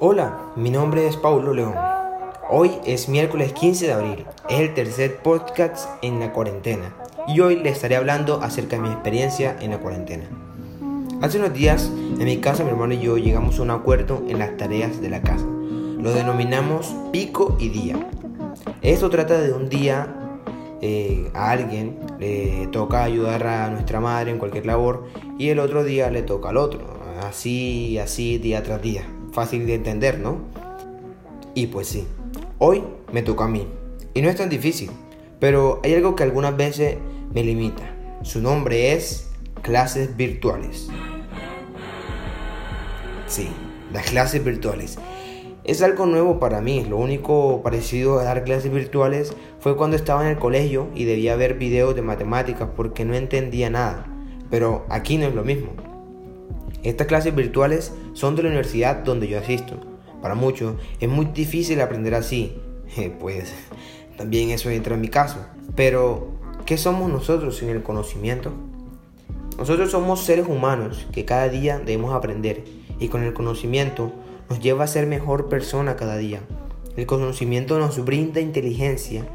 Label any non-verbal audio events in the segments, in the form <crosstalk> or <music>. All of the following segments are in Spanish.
Hola, mi nombre es Paulo León. Hoy es miércoles 15 de abril, es el tercer podcast en la cuarentena y hoy les estaré hablando acerca de mi experiencia en la cuarentena. Hace unos días, en mi casa, mi hermano y yo llegamos a un acuerdo en las tareas de la casa. Lo denominamos pico y día. Esto trata de un día eh, a alguien le toca ayudar a nuestra madre en cualquier labor y el otro día le toca al otro. Así, así, día tras día. Fácil de entender, ¿no? Y pues sí, hoy me toca a mí. Y no es tan difícil, pero hay algo que algunas veces me limita. Su nombre es clases virtuales. Sí, las clases virtuales. Es algo nuevo para mí. Lo único parecido a dar clases virtuales fue cuando estaba en el colegio y debía ver videos de matemáticas porque no entendía nada. Pero aquí no es lo mismo. Estas clases virtuales son de la universidad donde yo asisto. Para muchos es muy difícil aprender así. <laughs> Pues también eso entra en mi caso. Pero, ¿qué somos nosotros sin el conocimiento? Nosotros somos seres humanos que cada día debemos aprender y con el conocimiento nos lleva a ser mejor persona cada día. El conocimiento nos brinda inteligencia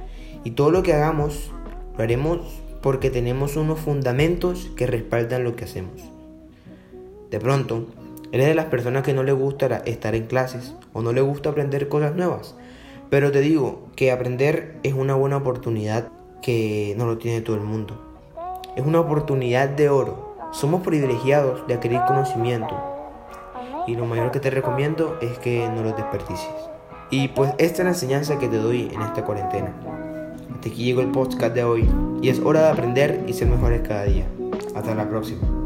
y todo lo que hagamos lo haremos porque tenemos unos fundamentos que respaldan lo que hacemos. De pronto, eres de las personas que no le gusta estar en clases o no le gusta aprender cosas nuevas. Pero te digo que aprender es una buena oportunidad que no lo tiene todo el mundo. Es una oportunidad de oro. Somos privilegiados de adquirir conocimiento y lo mayor que te recomiendo es que no lo desperdicies. Y pues esta es la enseñanza que te doy en esta cuarentena. Hasta aquí llegó el podcast de hoy y es hora de aprender y ser mejores cada día. Hasta la próxima.